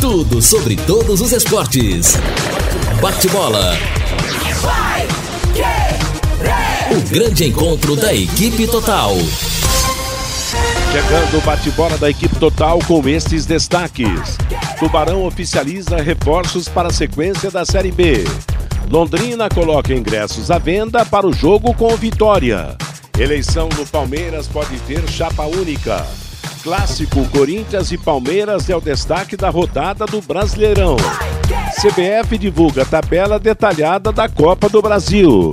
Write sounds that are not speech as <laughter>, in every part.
Tudo sobre todos os esportes. Bate-bola. O grande encontro da equipe total. Chegando o bate-bola da equipe total com estes destaques. Tubarão oficializa reforços para a sequência da Série B. Londrina coloca ingressos à venda para o jogo com Vitória. Eleição no Palmeiras pode ter chapa única. Clássico Corinthians e Palmeiras é o destaque da rodada do Brasileirão. CBF divulga tabela detalhada da Copa do Brasil.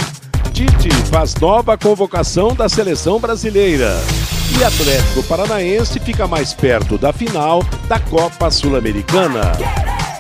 Tite faz nova convocação da seleção brasileira. E Atlético Paranaense fica mais perto da final da Copa Sul-Americana.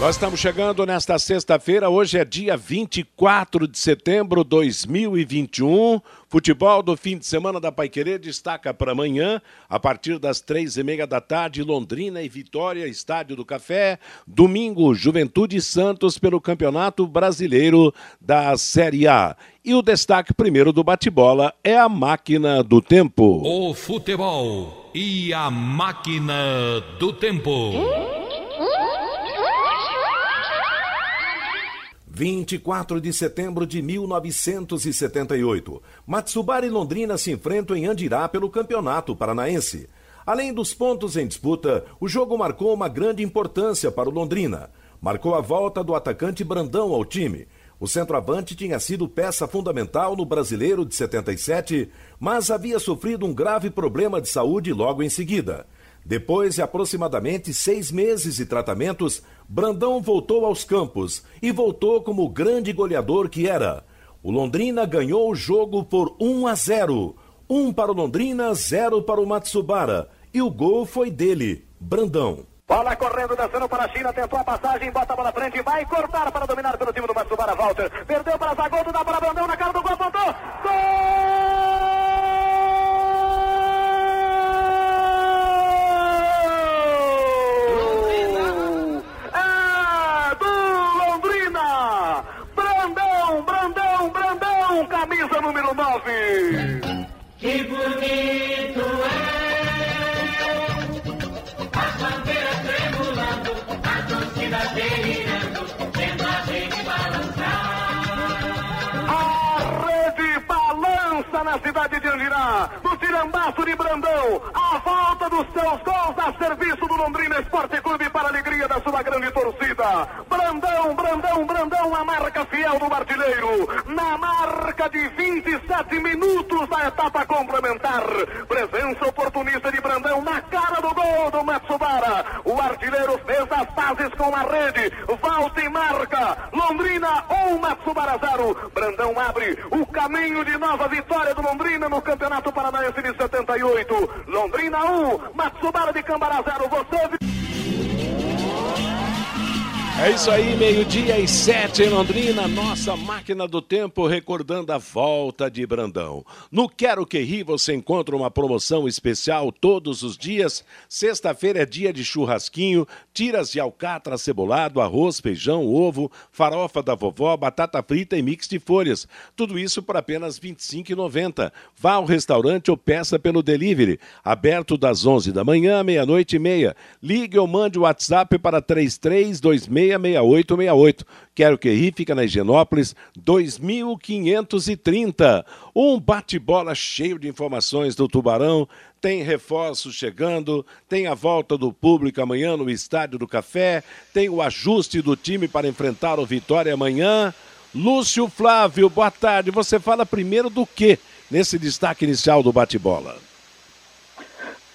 Nós estamos chegando nesta sexta-feira, hoje é dia 24 de setembro de 2021. Futebol do fim de semana da Paiquerê destaca para amanhã, a partir das três e meia da tarde, Londrina e Vitória, Estádio do Café. Domingo, Juventude Santos pelo Campeonato Brasileiro da Série A. E o destaque primeiro do bate-bola é a máquina do tempo. O futebol e a máquina do tempo. 24 de setembro de 1978. Matsubara e Londrina se enfrentam em Andirá pelo Campeonato Paranaense. Além dos pontos em disputa, o jogo marcou uma grande importância para o Londrina. Marcou a volta do atacante Brandão ao time. O centroavante tinha sido peça fundamental no Brasileiro de 77, mas havia sofrido um grave problema de saúde logo em seguida. Depois de aproximadamente seis meses de tratamentos, Brandão voltou aos campos e voltou como o grande goleador que era. O Londrina ganhou o jogo por 1 a 0. 1 para o Londrina, 0 para o Matsubara. E o gol foi dele, Brandão. Bola correndo, descendo para a China, tentou a passagem, bota a bola frente, vai cortar para dominar pelo time do Matsubara, Walter. Perdeu para Zagoto, dá para Brandão na cara do gol, apontou. Gol! Camisa número 9. Que bonito é as bandeiras tremulando, a torcida delirando, na cidade de Andirá, no tirambaço de Brandão, a volta dos seus gols a serviço do Londrina Esporte Clube para a alegria da sua grande torcida. Brandão, Brandão, Brandão, a marca fiel do artilheiro, na marca de 27 minutos da etapa complementar. Presença oportunista de Brandão gol do Matsubara. O artilheiro fez as fases com a rede. Volta e marca. Londrina 1, um, Matsubara 0. Brandão abre o caminho de nova vitória do Londrina no Campeonato Paranaense de 78. Londrina 1, um, Matsubara de Cambará 0. Você é isso aí, meio-dia e sete em Londrina, nossa máquina do tempo recordando a volta de Brandão. No Quero Que Ri você encontra uma promoção especial todos os dias. Sexta-feira é dia de churrasquinho, tiras de alcatra cebolado, arroz, feijão, ovo, farofa da vovó, batata frita e mix de folhas. Tudo isso por apenas R$ 25,90. Vá ao restaurante ou peça pelo delivery. Aberto das 11 da manhã meia-noite e meia. Ligue ou mande o WhatsApp para 3326 666868. Quero que ri, fica na Higienópolis, 2530. Um bate-bola cheio de informações do Tubarão. Tem reforços chegando, tem a volta do público amanhã no Estádio do Café, tem o ajuste do time para enfrentar o Vitória amanhã. Lúcio Flávio, boa tarde. Você fala primeiro do que nesse destaque inicial do bate-bola?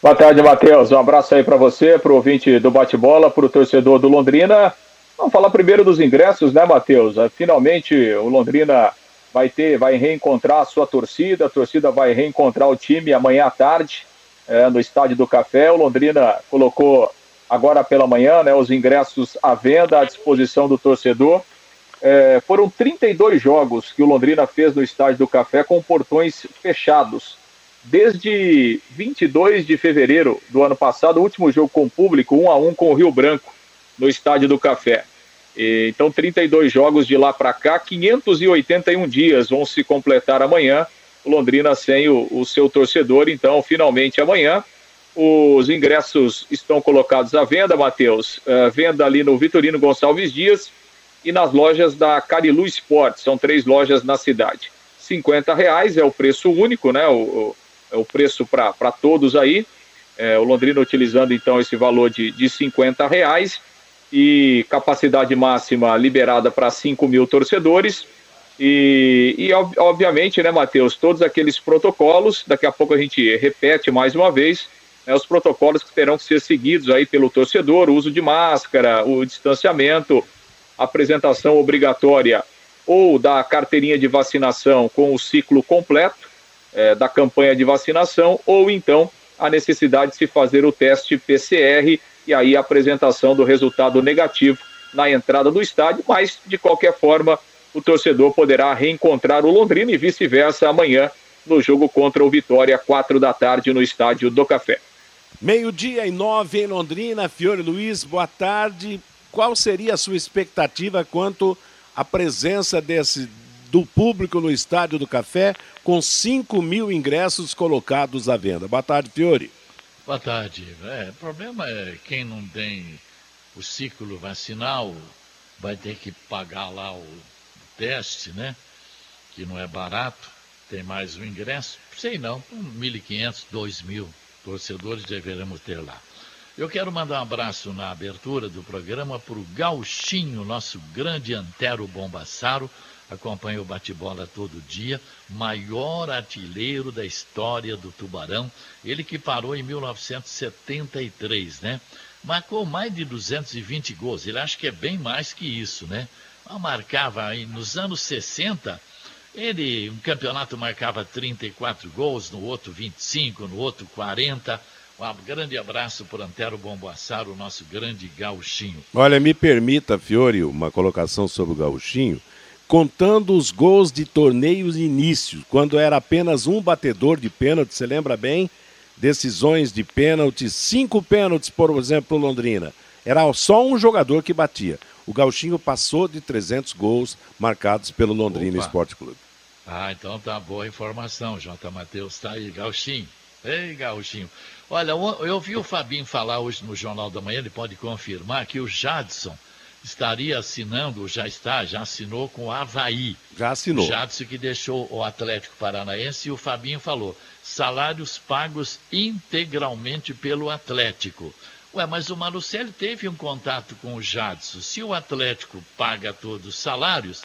Boa tarde, Matheus. Um abraço aí para você, para o ouvinte do bate-bola, para o torcedor do Londrina. Vamos falar primeiro dos ingressos, né, Matheus? Ah, finalmente o Londrina vai ter, vai reencontrar a sua torcida, a torcida vai reencontrar o time amanhã à tarde. é, no Estádio do Café. O Londrina colocou agora pela manhã né, os ingressos à venda, à disposição do torcedor. É, foram 32 jogos que o Londrina fez no Estádio do Café com portões fechados. Desde 22 de fevereiro do ano passado, o último jogo com público, 1 a 1 com o Rio Branco, no Estádio do Café. E, então, 32 jogos de lá para cá, 581 dias vão se completar amanhã. Londrina sem o, o seu torcedor, então, finalmente amanhã. Os ingressos estão colocados à venda, Matheus. Uh, venda ali no Vitorino Gonçalves Dias e nas lojas da Carilu Esportes. São três lojas na cidade. 50 reais é o preço único, né? O, o é o preço para todos aí. É, o Londrina utilizando então esse valor de, de 50 reais e capacidade máxima liberada para 5 mil torcedores. E, e obviamente, né, Matheus, todos aqueles protocolos, daqui a pouco a gente repete mais uma vez, né, os protocolos que terão que ser seguidos aí pelo torcedor, o uso de máscara, o distanciamento, apresentação obrigatória ou da carteirinha de vacinação com o ciclo completo é, da campanha de vacinação, ou então a necessidade de se fazer o teste PCR e aí a apresentação do resultado negativo na entrada do estádio, mas de qualquer forma o torcedor poderá reencontrar o Londrina e vice-versa amanhã no jogo contra o Vitória, quatro da tarde no estádio do Café. Meio-dia e nove em Londrina. Fiore Luiz, boa tarde. Qual seria a sua expectativa quanto à presença desse, do público no Estádio do Café, com 5 mil ingressos colocados à venda? Boa tarde, Fiore. Boa tarde. É, o problema é quem não tem o ciclo vacinal vai ter que pagar lá o teste, né? Que não é barato, tem mais um ingresso. Sei não, 1.500, 2.000 torcedores deveremos ter lá. Eu quero mandar um abraço na abertura do programa para o Gauchinho, nosso grande Antero Bombassaro, acompanha o bate-bola todo dia, maior artilheiro da história do Tubarão, ele que parou em 1973, né? Marcou mais de 220 gols, ele acha que é bem mais que isso, né? Marcava aí nos anos 60, ele, um campeonato marcava 34 gols, no outro 25, no outro 40. Um grande abraço para Antero Bomboassaro, o nosso grande gauchinho. Olha, me permita, Fiore, uma colocação sobre o gauchinho. Contando os gols de torneios inícios, quando era apenas um batedor de pênalti, você lembra bem? Decisões de pênalti, cinco pênaltis, por exemplo, Londrina. Era só um jogador que batia. O Gauchinho passou de 300 gols marcados pelo Londrina Opa. Esporte Clube. Ah, então tá boa informação. J. Matheus tá aí, Gauchinho. Ei, Gauchinho. Olha, eu vi o Fabinho falar hoje no Jornal da Manhã, ele pode confirmar que o Jadson estaria assinando, já está, já assinou com o Havaí. Já assinou. O Jadson que deixou o Atlético Paranaense e o Fabinho falou, salários pagos integralmente pelo Atlético. Ué, mas o Marucelli teve um contato com o Jadson. Se o Atlético paga todos os salários,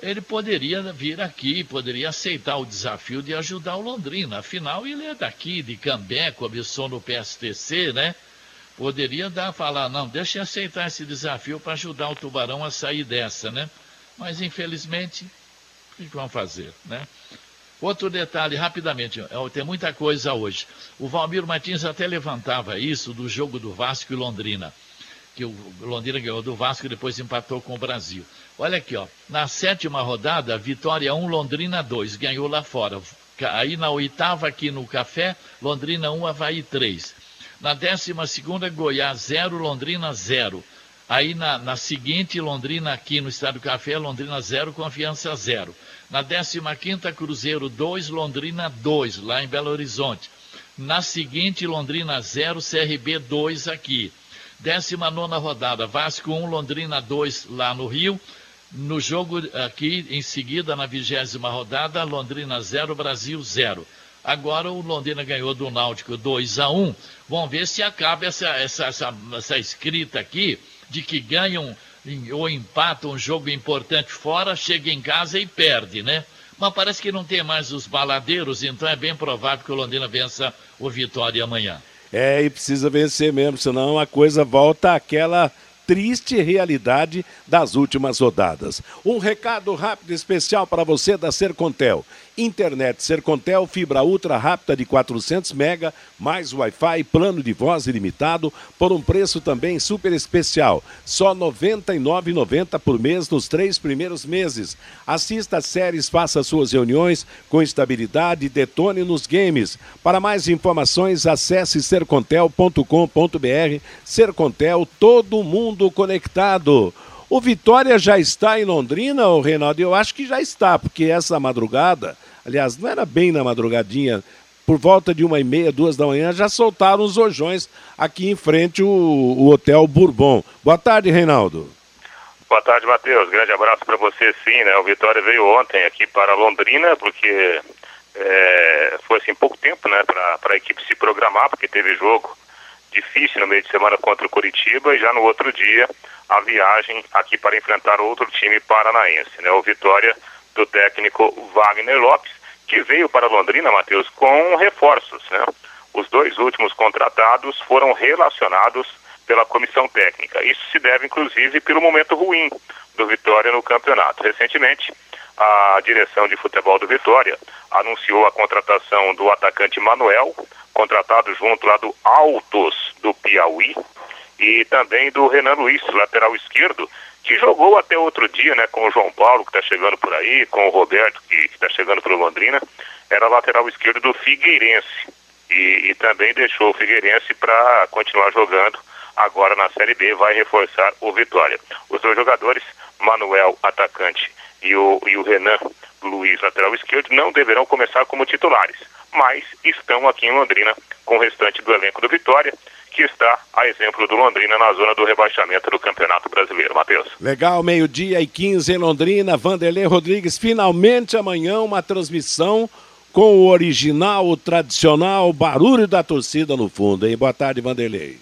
ele poderia vir aqui, poderia aceitar o desafio de ajudar o Londrina. Afinal, ele é daqui, de Cambé, começou no PSTC, né? Poderia dar, falar, não, deixa eu aceitar esse desafio para ajudar o Tubarão a sair dessa, né? Mas, infelizmente, o que vão fazer, né? Outro detalhe, rapidamente, é, tem muita coisa hoje. O Valmir Martins até levantava isso do jogo do Vasco e Londrina que o Londrina ganhou do Vasco e depois empatou com o Brasil. Olha aqui, ó. Na sétima rodada, Vitória 1, Londrina 2, ganhou lá fora. Aí na oitava, aqui no Café, Londrina 1, Havaí 3. Na décima segunda, Goiás 0, Londrina 0. Aí na, na, seguinte, Londrina aqui no Estádio Café, Londrina 0, Confiança 0. Na décima quinta, Cruzeiro 2, Londrina 2, lá em Belo Horizonte. Na seguinte, Londrina 0, CRB 2 aqui. 19 rodada, Vasco 1, Londrina 2 lá no Rio. No jogo aqui, em seguida, na vigésima rodada, Londrina 0, Brasil 0. Agora o Londrina ganhou do Náutico 2 a 1. Vamos ver se acaba essa, essa, essa, essa escrita aqui de que ganham ou empatam um jogo importante fora, chega em casa e perde, né? Mas parece que não tem mais os baladeiros, então é bem provável que o Londrina vença o Vitória amanhã. É, e precisa vencer mesmo, senão a coisa volta àquela triste realidade das últimas rodadas. Um recado rápido especial para você da Sercontel. Internet Sercontel, fibra ultra rápida de 400 mega, mais Wi-Fi, plano de voz ilimitado, por um preço também super especial. Só R$ 99,90 por mês nos três primeiros meses. Assista séries, faça suas reuniões com estabilidade e detone nos games. Para mais informações, acesse sercontel.com.br. Sercontel, todo mundo conectado. O Vitória já está em Londrina, o Reinaldo? Eu acho que já está, porque essa madrugada aliás, não era bem na madrugadinha, por volta de uma e meia, duas da manhã, já soltaram os rojões aqui em frente o, o Hotel Bourbon. Boa tarde, Reinaldo. Boa tarde, Matheus. Grande abraço para você, sim, né? O Vitória veio ontem aqui para Londrina, porque é, foi assim pouco tempo, né, para a equipe se programar, porque teve jogo difícil no meio de semana contra o Curitiba e já no outro dia a viagem aqui para enfrentar outro time paranaense, né? O Vitória do técnico Wagner Lopes que veio para Londrina, Matheus, com reforços. Né? Os dois últimos contratados foram relacionados pela comissão técnica. Isso se deve, inclusive, pelo momento ruim do Vitória no campeonato. Recentemente, a direção de futebol do Vitória anunciou a contratação do atacante Manuel, contratado junto lá do Altos do Piauí, e também do Renan Luiz, lateral esquerdo, que jogou até outro dia, né, com o João Paulo, que está chegando por aí, com o Roberto, que está chegando para o Londrina, era lateral esquerdo do Figueirense. E, e também deixou o Figueirense para continuar jogando agora na Série B, vai reforçar o Vitória. Os dois jogadores, Manuel, atacante, e o, e o Renan Luiz, lateral esquerdo, não deverão começar como titulares, mas estão aqui em Londrina com o restante do elenco do Vitória que está a exemplo do Londrina na zona do rebaixamento do Campeonato Brasileiro. Matheus. Legal, meio-dia e 15 em Londrina. Vanderlei Rodrigues, finalmente amanhã uma transmissão com o original, o tradicional barulho da torcida no fundo, hein? Boa tarde, Vanderlei.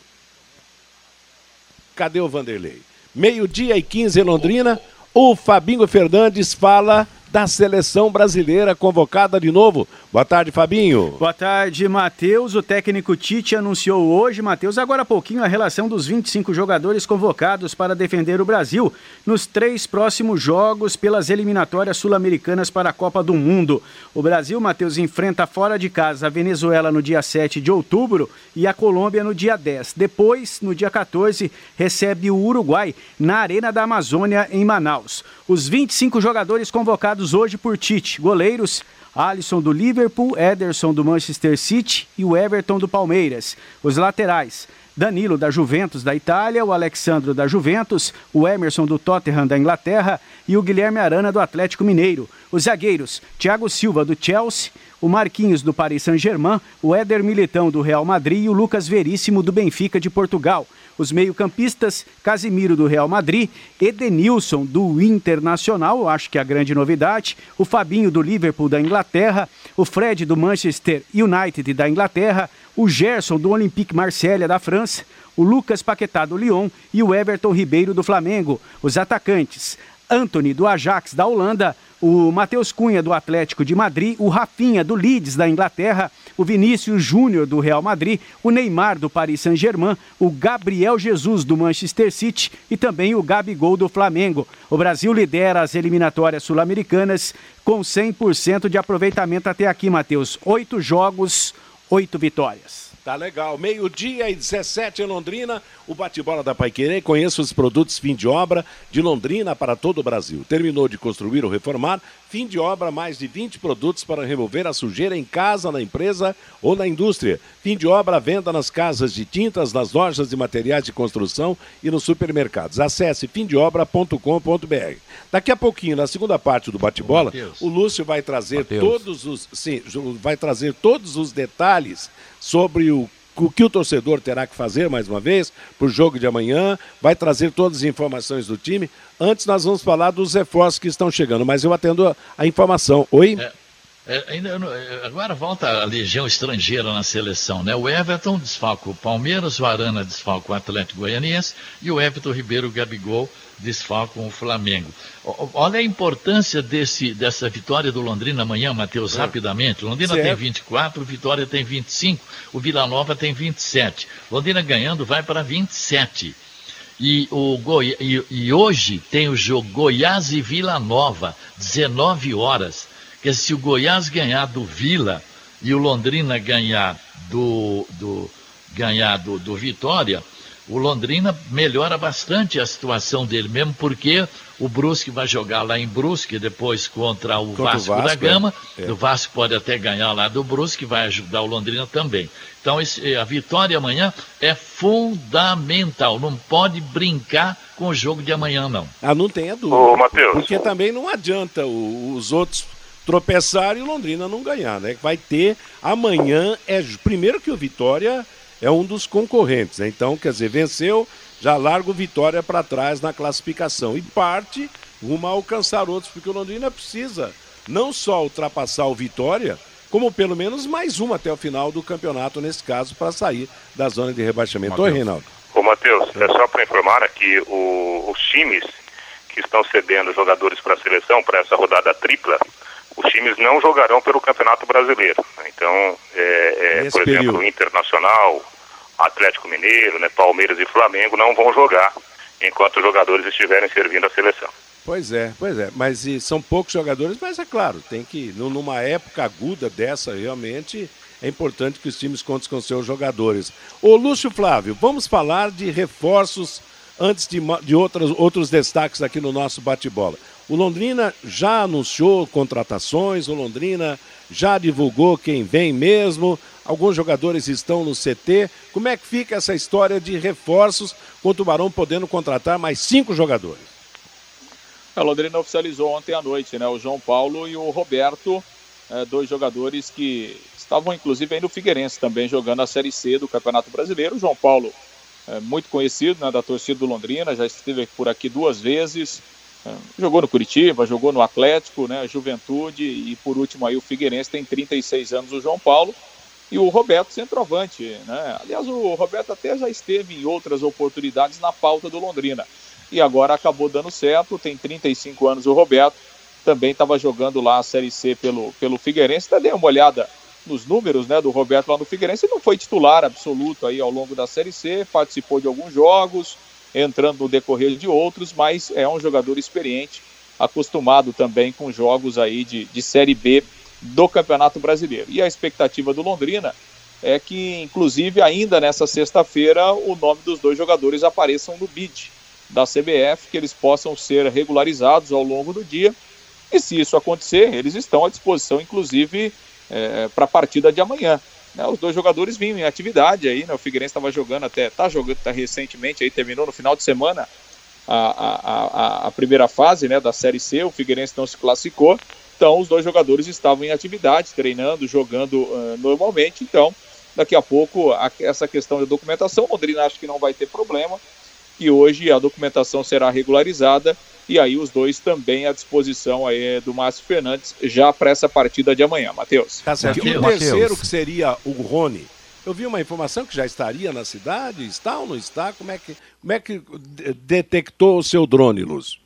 Cadê o Vanderlei? Meio-dia e 15 em Londrina. O Fabinho Fernandes fala da seleção brasileira convocada de novo. Boa tarde, Fabinho. Boa tarde, Matheus. O técnico Tite anunciou hoje, Matheus, agora há pouquinho, a relação dos 25 jogadores convocados para defender o Brasil nos três próximos jogos pelas eliminatórias sul-americanas para a Copa do Mundo. O Brasil, Matheus, enfrenta fora de casa a Venezuela no dia 7 de outubro e a Colômbia no dia 10. Depois, no dia 14, recebe o Uruguai na Arena da Amazônia, em Manaus. Os 25 jogadores convocados hoje por Tite, goleiros Alisson do Liverpool, Ederson do Manchester City e o Everton do Palmeiras. Os laterais, Danilo da Juventus da Itália, o Alexandro da Juventus, o Emerson do Tottenham da Inglaterra e o Guilherme Arana do Atlético Mineiro. Os zagueiros, Thiago Silva do Chelsea, o Marquinhos do Paris Saint-Germain, o Éder Militão do Real Madrid e o Lucas Veríssimo do Benfica de Portugal. Os meio-campistas, Casimiro do Real Madrid, Edenilson do Internacional, acho que é a grande novidade, o Fabinho do Liverpool da Inglaterra, o Fred do Manchester United da Inglaterra, o Gerson do Olympique Marselha da França, o Lucas Paquetá do Lyon e o Everton Ribeiro do Flamengo. Os atacantes, Anthony do Ajax da Holanda, o Matheus Cunha do Atlético de Madrid, o Rafinha do Leeds da Inglaterra, o Vinícius Júnior do Real Madrid, o Neymar do Paris Saint-Germain, o Gabriel Jesus do Manchester City e também o Gabigol do Flamengo. O Brasil lidera as eliminatórias sul-americanas com 100% de aproveitamento até aqui, Matheus. Oito jogos, oito vitórias. Tá legal. Meio-dia e 17 em Londrina, o bate-bola da Paiquerê. Conheça os produtos fim de obra de Londrina para todo o Brasil. Terminou de construir ou reformar? Fim de obra, mais de 20 produtos para remover a sujeira em casa, na empresa ou na indústria. Fim de obra, venda nas casas de tintas, nas lojas de materiais de construção e nos supermercados. Acesse fimdeobra.com.br. Daqui a pouquinho, na segunda parte do bate-bola, o Lúcio vai trazer Mateus. todos os sim, vai trazer todos os detalhes sobre o o que o torcedor terá que fazer mais uma vez para o jogo de amanhã, vai trazer todas as informações do time. Antes nós vamos falar dos reforços que estão chegando, mas eu atendo a, a informação. Oi? É. É, ainda, é, agora volta a legião estrangeira na seleção, né? O Everton desfalca o Palmeiras, o Arana desfalca o Atlético Goianiense e o Everton Ribeiro Gabigol desfalcam o Flamengo. Olha a importância desse, dessa vitória do Londrina amanhã, Matheus, é. rapidamente. Londrina certo. tem 24, Vitória tem 25, o Vila Nova tem 27. Londrina ganhando vai para 27. E, o Goi... e, e hoje tem o jogo Goiás e Vila Nova, 19 horas. Que se o Goiás ganhar do Vila e o Londrina ganhar do, do ganhar do, do Vitória, o Londrina melhora bastante a situação dele, mesmo porque o Brusque vai jogar lá em Brusque, depois contra o, Vasco, o Vasco, da Gama. É. O Vasco pode até ganhar lá do Brusque, vai ajudar o Londrina também. Então esse, a vitória amanhã é fundamental. Não pode brincar com o jogo de amanhã, não. Ah, não tenha dúvida. Ô, Matheus. Porque também não adianta os outros tropeçarem e o Londrina não ganhar, né? Vai ter amanhã é primeiro que o Vitória é um dos concorrentes. Né? Então, quer dizer, venceu, já larga o Vitória para trás na classificação e parte rumo a alcançar outros, porque o Londrina precisa não só ultrapassar o Vitória, como pelo menos mais uma até o final do campeonato, nesse caso, para sair da zona de rebaixamento. Oi, Reinaldo. Ô, Matheus, é só para informar aqui, o, os times que estão cedendo jogadores para a seleção, para essa rodada tripla, os times não jogarão pelo Campeonato Brasileiro. Então, é, é, por período. exemplo, o Internacional, Atlético Mineiro, né, Palmeiras e Flamengo não vão jogar enquanto os jogadores estiverem servindo a seleção. Pois é, pois é. Mas são poucos jogadores, mas é claro, tem que, numa época aguda dessa, realmente é importante que os times contem com seus jogadores. Ô Lúcio Flávio, vamos falar de reforços antes de, de outros, outros destaques aqui no nosso bate-bola. O Londrina já anunciou contratações, o Londrina já divulgou quem vem mesmo, alguns jogadores estão no CT. Como é que fica essa história de reforços com o Tubarão podendo contratar mais cinco jogadores? A Londrina oficializou ontem à noite, né? O João Paulo e o Roberto, é, dois jogadores que estavam inclusive aí no Figueirense também jogando a Série C do Campeonato Brasileiro. O João Paulo é muito conhecido né, da torcida do Londrina, já esteve por aqui duas vezes, é, jogou no Curitiba, jogou no Atlético, né, Juventude e por último aí o Figueirense tem 36 anos o João Paulo e o Roberto centroavante, né? Aliás, o Roberto até já esteve em outras oportunidades na pauta do Londrina e agora acabou dando certo, tem 35 anos o Roberto, também estava jogando lá a Série C pelo, pelo Figueirense, até dei uma olhada nos números né, do Roberto lá no Figueirense, não foi titular absoluto aí ao longo da Série C, participou de alguns jogos, entrando no decorrer de outros, mas é um jogador experiente, acostumado também com jogos aí de, de Série B do Campeonato Brasileiro. E a expectativa do Londrina é que, inclusive, ainda nessa sexta-feira, o nome dos dois jogadores apareçam no bid da CBF, que eles possam ser regularizados ao longo do dia. E se isso acontecer, eles estão à disposição, inclusive, é, para a partida de amanhã. Né, os dois jogadores vinham em atividade aí, né, o Figueirense estava jogando até, está jogando tá recentemente, aí terminou no final de semana a, a, a, a, primeira fase né, da Série C, o Figueirense não se classificou, então os dois jogadores estavam em atividade, treinando, jogando uh, normalmente, então daqui a pouco a, essa questão da documentação, o Londrina acho que não vai ter problema, e hoje a documentação será regularizada e aí os dois também à disposição aí do Márcio Fernandes já para essa partida de amanhã, Matheus. Tá certo. E o terceiro que seria o Rony. Eu vi uma informação que já estaria na cidade, está ou não está? Como é que, como é que detectou o seu drone, Luz?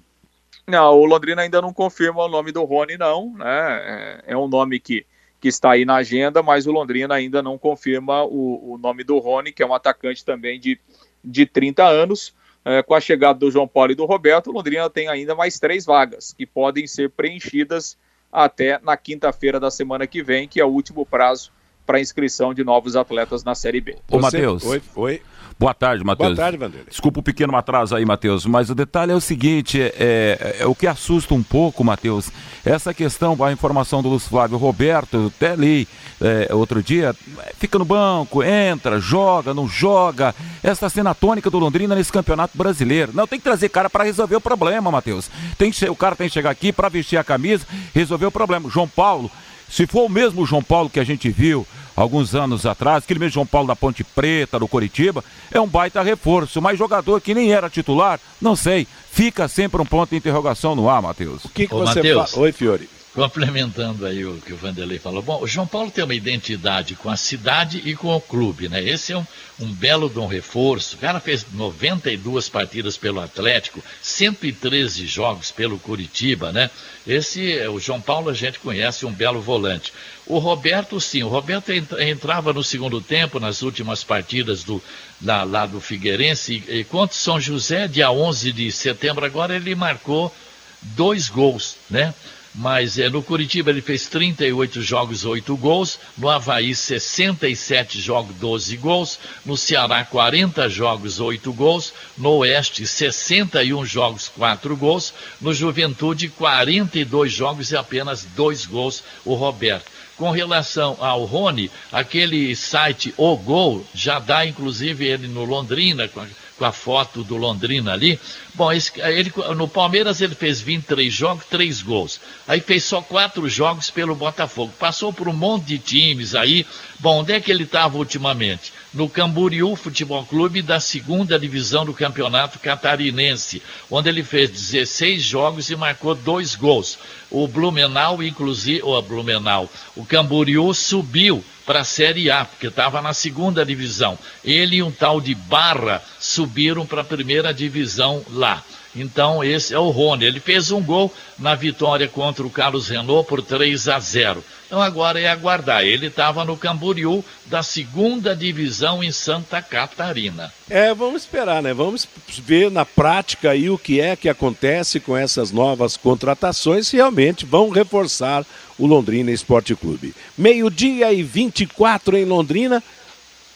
Não, o Londrina ainda não confirma o nome do Rony, não. Né? É, é um nome que, que está aí na agenda, mas o Londrina ainda não confirma o, o nome do Rony, que é um atacante também de, de 30 anos é, com a chegada do João Paulo e do Roberto, o Londrina tem ainda mais três vagas que podem ser preenchidas até na quinta-feira da semana que vem, que é o último prazo para inscrição de novos atletas na Série B. Ô, Matheus. Oi, oi. Boa tarde, Matheus. Boa tarde, Vanderlei. Desculpa o pequeno atraso aí, Matheus, mas o detalhe é o seguinte, é, é, é o que assusta um pouco, Matheus, essa questão, a informação do Lúcio Flávio Roberto, até li é, outro dia, fica no banco, entra, joga, não joga, essa cena tônica do Londrina nesse campeonato brasileiro. Não, tem que trazer cara para resolver o problema, Matheus. Tem que, o cara tem que chegar aqui para vestir a camisa, resolver o problema. João Paulo, se for o mesmo João Paulo que a gente viu alguns anos atrás, aquele mesmo João Paulo da Ponte Preta, do Coritiba, é um baita reforço, mas jogador que nem era titular, não sei, fica sempre um ponto de interrogação no ar, Matheus. O que, que Ô, você fala? Oi, Fiore. <laughs> Complementando aí o que o Vanderlei falou. Bom, o João Paulo tem uma identidade com a cidade e com o clube, né? Esse é um, um belo de um reforço. O cara fez 92 partidas pelo Atlético, 113 jogos pelo Curitiba, né? Esse, o João Paulo a gente conhece, um belo volante. O Roberto, sim, o Roberto entrava no segundo tempo, nas últimas partidas do, lá, lá do Figueirense, e, e contra São José, dia 11 de setembro agora, ele marcou dois gols, né? Mas é, no Curitiba ele fez 38 jogos, 8 gols. No Havaí, 67 jogos, 12 gols. No Ceará, 40 jogos, 8 gols. No Oeste, 61 jogos, 4 gols. No Juventude, 42 jogos e apenas 2 gols, o Roberto. Com relação ao Rony, aquele site O Gol já dá inclusive ele no Londrina, com a, foto do Londrina ali. Bom, esse, ele, no Palmeiras ele fez 23 jogos, 3 gols. Aí fez só 4 jogos pelo Botafogo. Passou por um monte de times aí. Bom, onde é que ele estava ultimamente? No Camboriú Futebol Clube da segunda divisão do Campeonato Catarinense, onde ele fez 16 jogos e marcou 2 gols. O Blumenau, inclusive, o Blumenau, o Camboriú subiu para a Série A, porque estava na segunda divisão. Ele e um tal de Barra subiram para a primeira divisão lá. Então, esse é o Rony. Ele fez um gol na vitória contra o Carlos Renault por 3 a 0. Então, agora é aguardar. Ele estava no Camboriú da segunda divisão em Santa Catarina. É, vamos esperar, né? Vamos ver na prática aí o que é que acontece com essas novas contratações. Se realmente vão reforçar o Londrina Esporte Clube. Meio-dia e 24 em Londrina.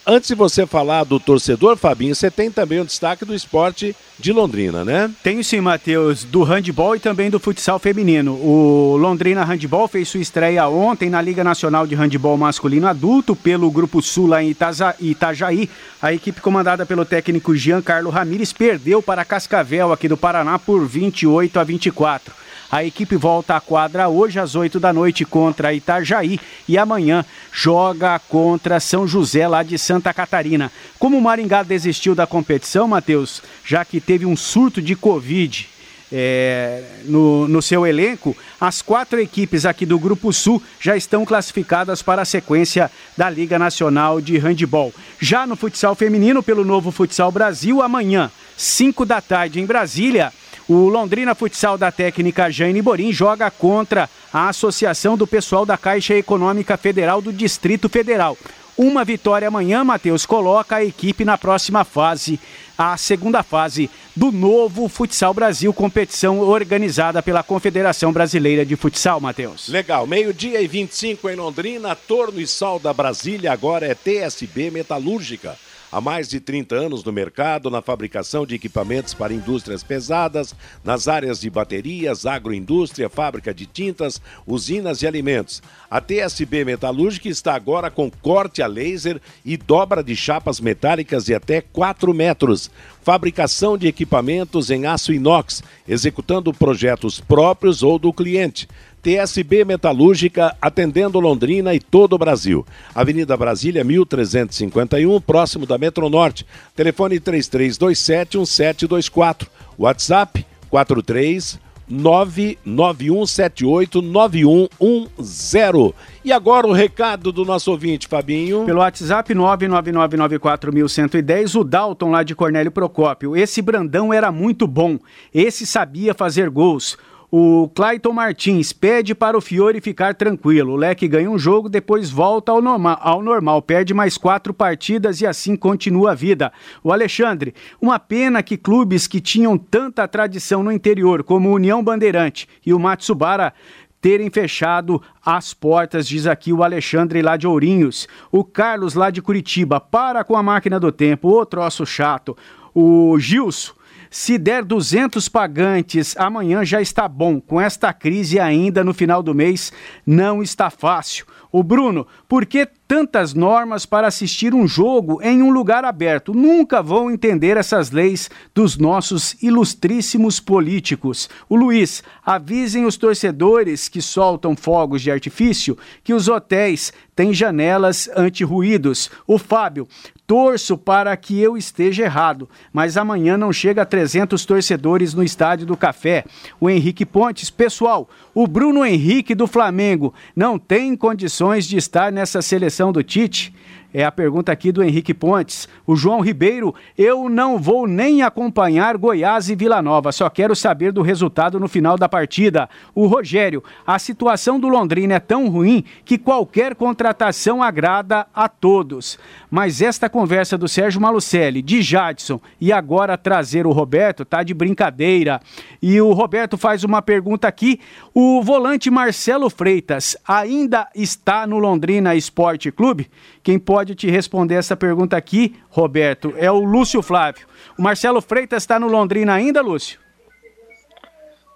Antes de você falar do torcedor, Fabinho, você tem também o destaque do esporte de Londrina, né? Tenho sim, Matheus, do handball e também do futsal feminino. O Londrina Handball fez sua estreia ontem na Liga Nacional de Handball Masculino Adulto pelo Grupo Sul lá em Itaza, Itajaí. A equipe comandada pelo técnico Giancarlo Ramires perdeu para Cascavel aqui do Paraná por 28 a 24. A equipe volta à quadra hoje às 8 da noite contra Itajaí e amanhã joga contra São José lá de Santa Catarina. Como o Maringá desistiu da competição, Matheus, já que teve um surto de Covid é, no, no, seu elenco, as quatro equipes aqui do Grupo Sul já estão classificadas para a sequência da Liga Nacional de Handball. Já no futsal feminino, pelo novo Futsal Brasil, amanhã, 5 da tarde em Brasília, o Londrina Futsal da técnica Jane Borim joga contra a Associação do Pessoal da Caixa Econômica Federal do Distrito Federal. Uma vitória amanhã, Matheus, coloca a equipe na próxima fase, a segunda fase do novo Futsal Brasil, competição organizada pela Confederação Brasileira de Futsal, Matheus. Legal, meio-dia e 25 em Londrina, Torno e Sol da Brasília, agora é TSB Metalúrgica há mais de 30 anos no mercado, na fabricação de equipamentos para indústrias pesadas, nas áreas de baterias, agroindústria, fábrica de tintas, usinas e alimentos. A TSB Metalúrgica está agora com corte a laser e dobra de chapas metálicas de até 4 metros. Fabricação de equipamentos em aço inox, executando projetos próprios ou do cliente. TSB Metalúrgica, atendendo Londrina e todo o Brasil. Avenida Brasília, 1351, próximo da Metronorte. Telefone 33271724. WhatsApp 43 991789110. E agora o recado do nosso ouvinte, Fabinho. Pelo WhatsApp 999941110, o Dalton lá de Cornélio Procópio. Esse Brandão era muito bom. Esse sabia fazer gols. O Clayton Martins pede para o Fiore ficar tranquilo. O Leque ganha um jogo, depois volta ao normal, ao normal, perde mais quatro partidas e assim continua a vida. O Alexandre, uma pena que clubes que tinham tanta tradição no interior, como o União Bandeirante e o Matsubara, terem fechado as portas, diz aqui o Alexandre lá de Ourinhos. O Carlos lá de Curitiba, para com a máquina do tempo, ô troço chato. O Gilson se der 200 pagantes, amanhã já está bom. Com esta crise ainda no final do mês, não está fácil. O Bruno, por que tantas normas para assistir um jogo em um lugar aberto? Nunca vão entender essas leis dos nossos ilustríssimos políticos. O Luiz, avisem os torcedores que soltam fogos de artifício que os hotéis têm janelas anti-ruídos. O Fábio, Torço para que eu esteja errado, mas amanhã não chega a 300 torcedores no Estádio do Café. O Henrique Pontes, pessoal, o Bruno Henrique do Flamengo não tem condições de estar nessa seleção do Tite. É a pergunta aqui do Henrique Pontes. O João Ribeiro, eu não vou nem acompanhar Goiás e Vila Nova, só quero saber do resultado no final da partida. O Rogério, a situação do Londrina é tão ruim que qualquer contratação agrada a todos. Mas esta conversa do Sérgio Malucelli, de Jadson e agora trazer o Roberto, tá de brincadeira. E o Roberto faz uma pergunta aqui: o volante Marcelo Freitas ainda está no Londrina Esporte Clube? Quem pode te responder essa pergunta aqui, Roberto, é o Lúcio Flávio. O Marcelo Freitas está no Londrina ainda, Lúcio?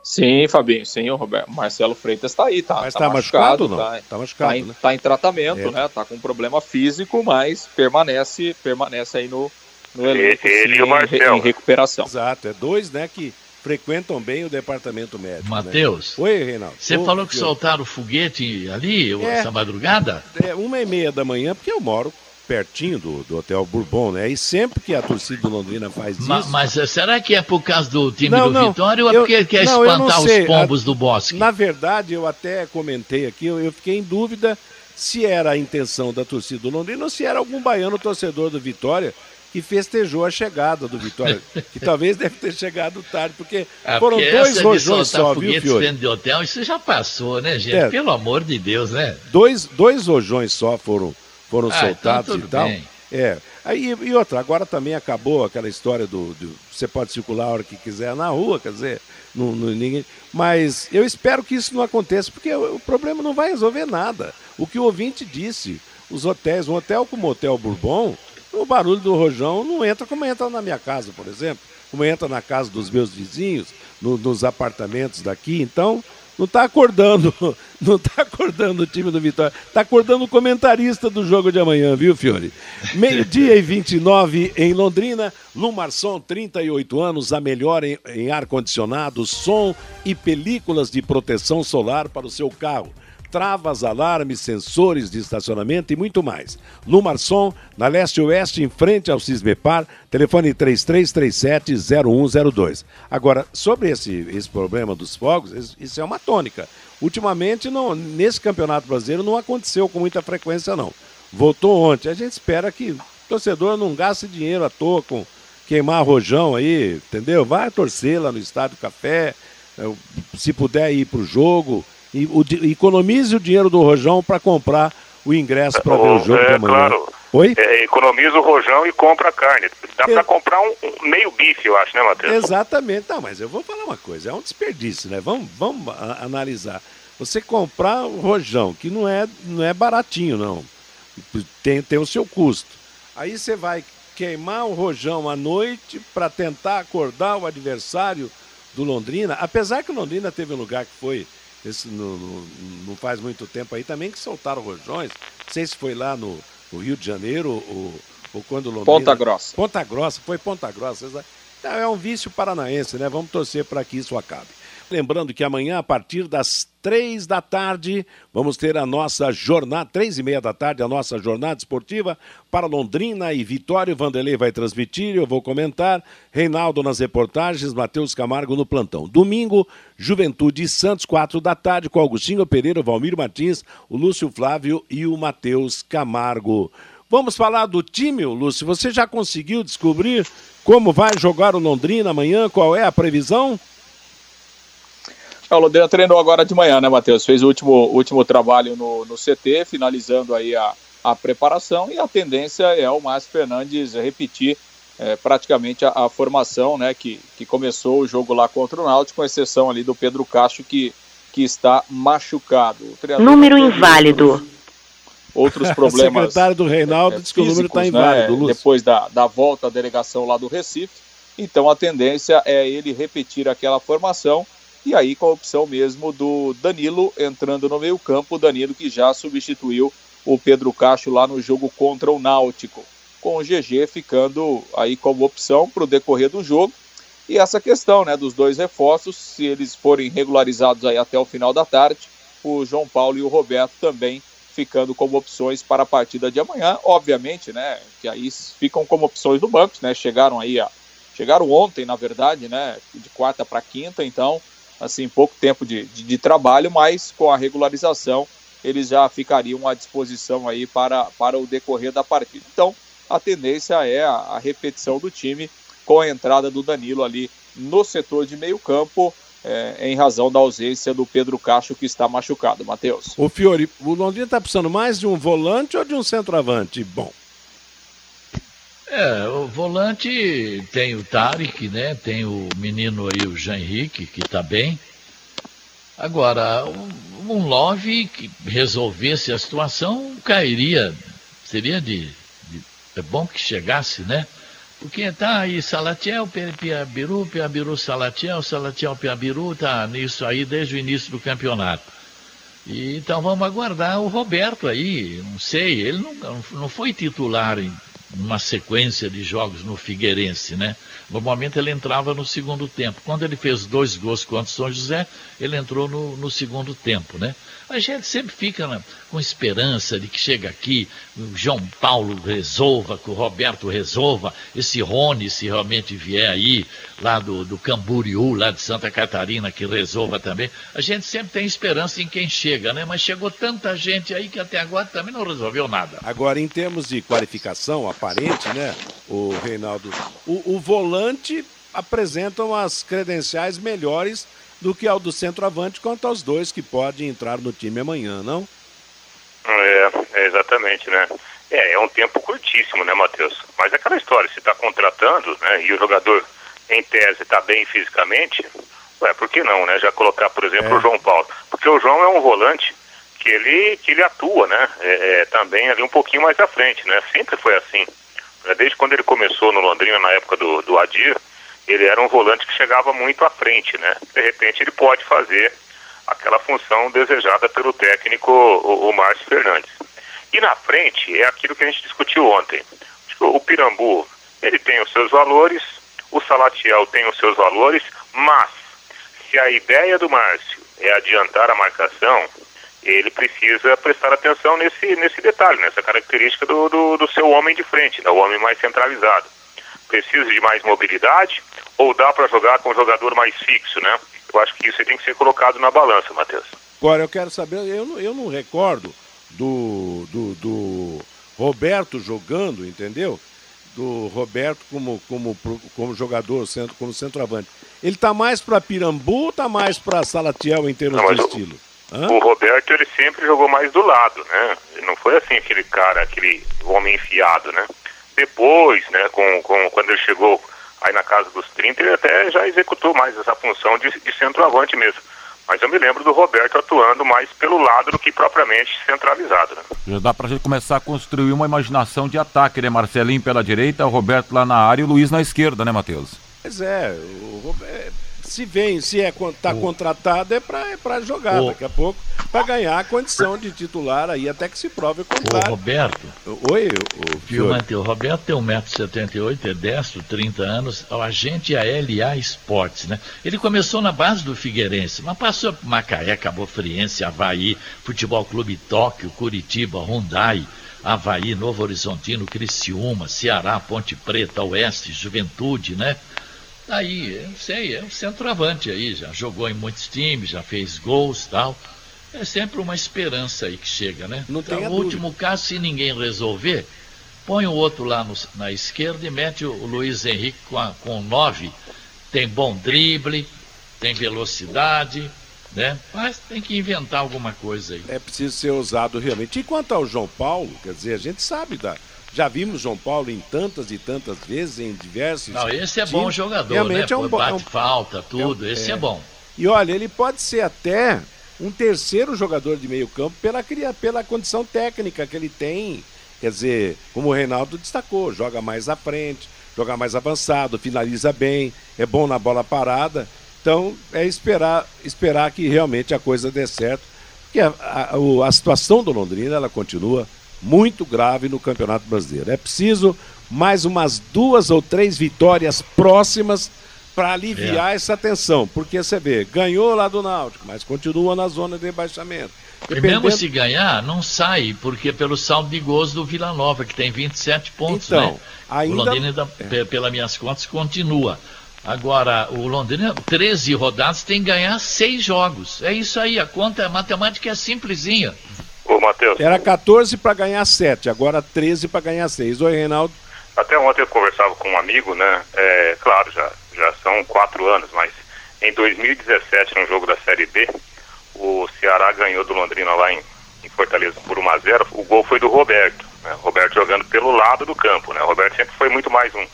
Sim, Fabinho, sim, o Roberto. Marcelo Freitas está aí, tá, mas tá, tá machucado, machucado não? Tá, tá machucado, tá em, né? tá em tratamento, é. né? Tá com um problema físico, mas permanece, permanece aí no, no elenco, ele sim, e o Marcelo. em recuperação. Exato, é dois, né, que frequentam bem o departamento médico. Matheus. Né? Oi, Reinaldo. Você Ô, falou que eu... soltaram o foguete ali é, essa madrugada? É, uma e meia da manhã, porque eu moro pertinho do, do Hotel Bourbon, né? E sempre que a torcida do Londrina faz isso. Mas, mas eh, será que é por causa do time não, do não, Vitória ou é porque quer não, espantar os pombos a, do bosque? Na verdade, eu até comentei aqui, eu, eu fiquei em dúvida se era a intenção da torcida do Londrina ou se era algum baiano torcedor do Vitória que festejou a chegada do Vitória, <laughs> que talvez deve ter chegado tarde, porque ah, foram porque dois rojões só, viu, Fiore? de hotel, isso já passou, né, gente? É, Pelo amor de Deus, né? Dois, dois rojões só foram, foram ah, então soltados então e tal. Bem. É. Aí, e outra, agora também acabou aquela história do, do, Você pode circular a hora que quiser na rua, quer dizer, não, não, ninguém. Mas eu espero que isso não aconteça, porque o, o problema não vai resolver nada. O que o ouvinte disse, os hotéis, um hotel como o Hotel Bourbon, o barulho do rojão não entra como entra na minha casa, por exemplo, como entra na casa dos meus vizinhos, no, nos apartamentos daqui. Então, não está acordando, <laughs> não está acordando o time do Vitória, está acordando o comentarista do jogo de amanhã, viu, Fiore? Meio-dia e 29 em Londrina, Lumarson, 38 anos, a melhor em, em ar-condicionado, som e películas de proteção solar para o seu carro travas, alarmes, sensores de estacionamento e muito mais. Lumarson, na leste-oeste, em frente ao Cismepar, telefone 3337-0102. Agora, sobre esse, esse problema dos fogos, isso é uma tônica. Ultimamente, não, nesse Campeonato Brasileiro, não aconteceu com muita frequência, não. Voltou ontem. A gente espera que o torcedor não gaste dinheiro à toa com queimar rojão aí, entendeu? Vai torcer lá no Estádio Café, eh, se puder ir para o jogo, e o, economize o dinheiro do Rojão para comprar o ingresso para ver o jogo é, de amanhã. Claro. Oi? É, economiza o rojão e compra a carne. Dá para comprar um, um, meio bife, eu acho, né, Matheus? Exatamente. Não, mas eu vou falar uma coisa, é um desperdício, né? Vamos, vamos analisar. Você comprar o rojão, que não é, não é baratinho, não. Tem, tem o seu custo. Aí você vai queimar o rojão à noite para tentar acordar o adversário do Londrina, apesar que o Londrina teve um lugar que foi esse, no, no, não faz muito tempo aí também que soltaram rojões. Não sei se foi lá no, no Rio de Janeiro ou, ou quando Londrina... Ponta Grossa. Ponta Grossa, foi Ponta Grossa. É um vício paranaense, né? Vamos torcer para que isso acabe. Lembrando que amanhã, a partir das três da tarde, vamos ter a nossa jornada, três e meia da tarde, a nossa jornada esportiva para Londrina e Vitória. O Vanderlei vai transmitir, eu vou comentar. Reinaldo nas reportagens, Matheus Camargo no plantão. Domingo, Juventude Santos, quatro da tarde, com Augustinho Pereira, o Valmir Martins, o Lúcio Flávio e o Matheus Camargo. Vamos falar do time, Lúcio. Você já conseguiu descobrir como vai jogar o Londrina amanhã? Qual é a previsão? É, o Londrina treinou agora de manhã, né, Matheus? Fez o último, último trabalho no, no CT, finalizando aí a, a preparação e a tendência é o Márcio Fernandes repetir é, praticamente a, a, formação, né, que, que começou o jogo lá contra o Náutico, com exceção ali do Pedro Castro, que, que está machucado. Número inválido. Outros, <laughs> outros problemas. o secretário do Reinaldo é, disse que o número está inválido, né, Depois da, da volta à delegação lá do Recife. Então a tendência é ele repetir aquela formação e aí com a opção mesmo do Danilo entrando no meio campo, Danilo que já substituiu o Pedro Castro lá no jogo contra o Náutico, com o GG ficando aí como opção para o decorrer do jogo. E essa questão né, dos dois reforços, se eles forem regularizados aí até o final da tarde, o João Paulo e o Roberto também ficando como opções para a partida de amanhã, obviamente, né, que aí ficam como opções do banco, né, chegaram aí a, chegaram ontem, na verdade, né, de quarta para quinta, então assim, pouco tempo de, de, de, trabalho, mas com a regularização eles já ficariam à disposição aí para, para o decorrer da partida. Então, a tendência é a, a repetição do time com a entrada do Danilo ali no setor de meio campo, é, em razão da ausência do Pedro Cacho, que está machucado. Matheus. O Fiore, o Londrina está precisando mais de um volante ou de um centroavante bom? É, o volante tem o Tarek, né? Tem o menino aí, o Jean Henrique, que está bem. Agora, um, um Love que resolvesse a situação cairia. Seria de, de, É bom que chegasse, né? Porque tá aí Salatiel, Piabiru, Piabiru, Salatiel, Salatiel, Piabiru, tá nisso aí desde o início do campeonato. E, então vamos aguardar o Roberto aí, não sei, ele não, não foi titular em uma sequência de jogos no Figueirense, né? Normalmente ele entrava no segundo tempo. Quando ele fez dois gols contra o São José, ele entrou no, no segundo tempo, né? A gente sempre fica né, com esperança de que chega aqui, o João Paulo resolva, que o Roberto resolva, esse Rony, se realmente vier aí, lá do, do Camboriú, lá de Santa Catarina, que resolva também. A gente sempre tem esperança em quem chega, né? Mas chegou tanta gente aí que até agora também não resolveu nada. Agora, em termos de qualificação aparente, né, o Reinaldo, o, o volante apresentam as credenciais melhores do que ao do centroavante quanto aos dois que podem entrar no time amanhã, não? É, é exatamente, né? É, é um tempo curtíssimo, né, Matheus? Mas é aquela história, se está contratando, né, e o jogador, em tese, está bem fisicamente, ué, por que não, né? Já colocar, por exemplo, é. o João Paulo. Porque o João é um volante que ele, que ele atua, né? É, é, também ali um pouquinho mais à frente, né? Sempre foi assim. Desde quando ele começou no Londrina, na época do, do Adir, ele era um volante que chegava muito à frente, né? De repente ele pode fazer aquela função desejada pelo técnico, o, o Márcio Fernandes. E na frente é aquilo que a gente discutiu ontem. O Pirambu, ele tem os seus valores, o Salatiel tem os seus valores, mas se a ideia do Márcio é adiantar a marcação, ele precisa prestar atenção nesse, nesse detalhe, nessa característica do, do, do seu homem de frente, né? o homem mais centralizado. Precisa de mais mobilidade, ou dá para jogar com um jogador mais fixo, né? Eu acho que isso tem que ser colocado na balança, Matheus. Agora, eu quero saber, eu não, eu não recordo do, do, do Roberto jogando, entendeu? Do Roberto como, como, como jogador, como centroavante. Ele tá mais para Pirambu ou tá mais para Salatiel em termos não, de estilo? O, o Roberto, ele sempre jogou mais do lado, né? Ele não foi assim aquele cara, aquele homem enfiado, né? Depois, né, com, com, quando ele chegou aí na casa dos 30, ele até já executou mais essa função de, de centroavante mesmo. Mas eu me lembro do Roberto atuando mais pelo lado do que propriamente centralizado. Né? Já dá pra gente começar a construir uma imaginação de ataque, né? Marcelinho pela direita, o Roberto lá na área e o Luiz na esquerda, né, Matheus? Pois é, o Roberto se vem, se é tá contratado, é para é jogar daqui a pouco, para ganhar a condição de titular aí, até que se prove o contrário. O Roberto. Oi, o, Viu, Matheus? O Roberto tem 1,78m, é destro, 30 anos, o agente a LA Esportes, né? Ele começou na base do Figueirense, mas passou por Macaé, Cabo Friense, Havaí, Futebol Clube Tóquio, Curitiba, Hyundai. Havaí, Novo Horizontino, Criciúma, Ceará, Ponte Preta, Oeste, Juventude, né? Aí, não sei, é um centroavante aí, já jogou em muitos times, já fez gols e tal. É sempre uma esperança aí que chega, né? Não então, tem no último caso, se ninguém resolver, põe o outro lá no, na esquerda e mete o, o Luiz Henrique com, a, com nove. Tem bom drible, tem velocidade, né? Mas tem que inventar alguma coisa aí. É preciso ser usado realmente. E quanto ao João Paulo, quer dizer, a gente sabe da, já vimos João Paulo em tantas e tantas vezes, em diversos. Não, esse é times. bom jogador, Realmente né? É um, Bate é um, falta, tudo. É, esse é. é bom. E olha, ele pode ser até um terceiro jogador de meio campo pela, pela condição técnica que ele tem. Quer dizer, como o Reinaldo destacou, joga mais à frente, joga mais avançado, finaliza bem, é bom na bola parada. Então é esperar, esperar que realmente a coisa dê certo. Porque a, a, a situação do Londrina ela continua muito grave no Campeonato Brasileiro. É preciso mais umas duas ou três vitórias próximas para aliviar é. essa tensão. Porque você vê, ganhou lá do Náutico, mas continua na zona de rebaixamento. Dependendo... E mesmo se ganhar, não sai, porque pelo saldo de gols do Vila Nova, que tem 27 pontos, então, né? Ainda... O Londrina, é. pelas minhas contas, continua. Agora, o Londrina, 13 rodadas, tem que ganhar seis jogos. É isso aí, a conta, a matemática é simplesinha. Ô, Matheus. Era 14 para ganhar 7, agora 13 para ganhar 6. Oi, Reinaldo. Até ontem eu conversava com um amigo, né? É, claro, já, já são quatro anos, mas em 2017, no jogo da Série B, o Ceará ganhou do Londrina lá em, em Fortaleza por 1 a 0 O gol foi do Roberto. Né? Roberto jogando pelo lado do campo, né? O Roberto sempre foi muito mais um,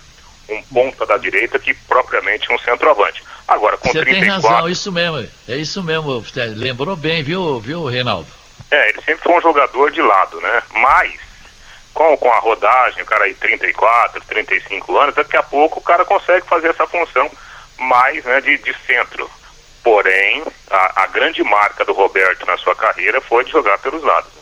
um ponta da direita que propriamente um centroavante. Agora, com Você 34... tem razão, isso mesmo. É isso mesmo. Lembrou bem, viu, viu, Reinaldo? É, ele sempre foi um jogador de lado, né? Mas, com, com a rodagem, o cara aí 34, 35 anos, daqui a pouco o cara consegue fazer essa função mais né, de, de centro. Porém, a, a grande marca do Roberto na sua carreira foi de jogar pelos lados.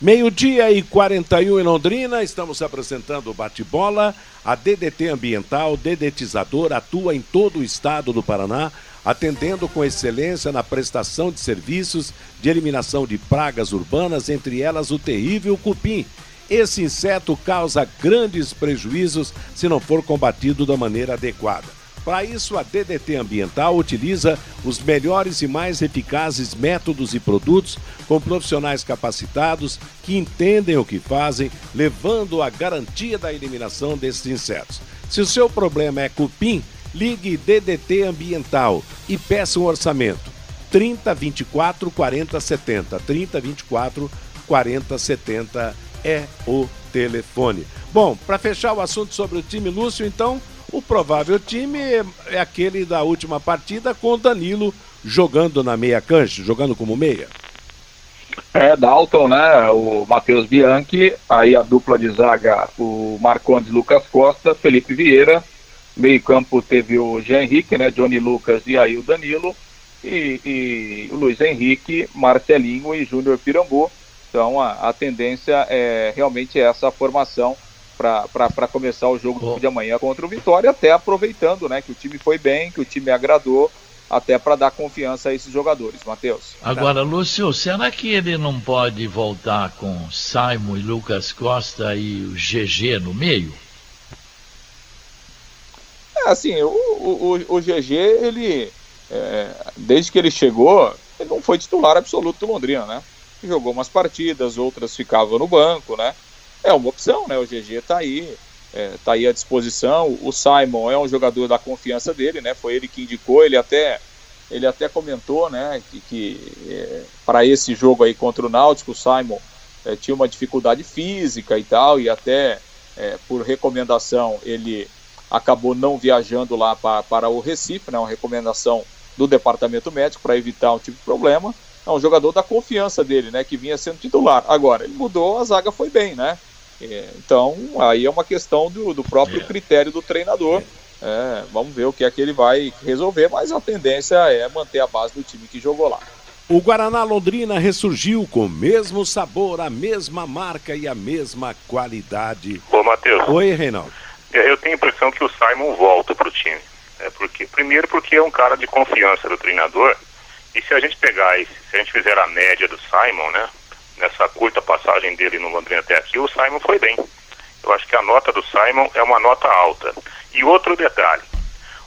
Meio-dia e 41 em Londrina, estamos apresentando o bate-bola. A DDT Ambiental, dedetizador, atua em todo o estado do Paraná, atendendo com excelência na prestação de serviços de eliminação de pragas urbanas, entre elas o terrível cupim. Esse inseto causa grandes prejuízos se não for combatido da maneira adequada. Para isso, a DDT Ambiental utiliza os melhores e mais eficazes métodos e produtos com profissionais capacitados que entendem o que fazem, levando a garantia da eliminação desses insetos. Se o seu problema é cupim, ligue DDT Ambiental e peça um orçamento. 30 24 40 70. 30 24 40 70 é o telefone. Bom, para fechar o assunto sobre o time Lúcio, então, o provável time é aquele da última partida com Danilo jogando na meia cancha, jogando como meia. É, Dalton, né? O Matheus Bianchi, aí a dupla de zaga, o Marcondes Lucas Costa, Felipe Vieira. Meio campo teve o Jean Henrique, né? Johnny Lucas e aí o Danilo. E, e o Luiz Henrique, Marcelinho e Júnior Pirambu. Então a, a tendência é realmente essa formação para começar o jogo oh. de amanhã contra o Vitória, até aproveitando né, que o time foi bem, que o time agradou, até para dar confiança a esses jogadores, Matheus. Agora, Lúcio, será que ele não pode voltar com Simon e Lucas Costa e o GG no meio? Assim, o, o, o GG, ele, é, desde que ele chegou, ele não foi titular absoluto do Londrina, né? Jogou umas partidas, outras ficava no banco, né? é uma opção, né? O GG está aí, é, tá aí à disposição. O Simon é um jogador da confiança dele, né? Foi ele que indicou, ele até ele até comentou, né, que, que é, para esse jogo aí contra o Náutico, o Simon é, tinha uma dificuldade física e tal, e até é, por recomendação ele acabou não viajando lá para, para o Recife, né, uma recomendação do departamento médico para evitar um tipo de problema. É um jogador da confiança dele, né, que vinha sendo titular. Agora, ele mudou, a zaga foi bem, né? É, então, aí é uma questão do, do próprio é. critério do treinador. É, vamos ver o que é que ele vai resolver, mas a tendência é manter a base do time que jogou lá. O Guaraná Londrina ressurgiu com o mesmo sabor, a mesma marca e a mesma qualidade. Ô, Matheus. Oi, Reinaldo. Eu tenho a impressão que o Simon volta para o time. É porque, primeiro porque é um cara de confiança do treinador. E se a gente pegar, esse, se a gente fizer a média do Simon, né? nessa curta passagem dele no Londrina até aqui, o Simon foi bem. Eu acho que a nota do Simon é uma nota alta. E outro detalhe,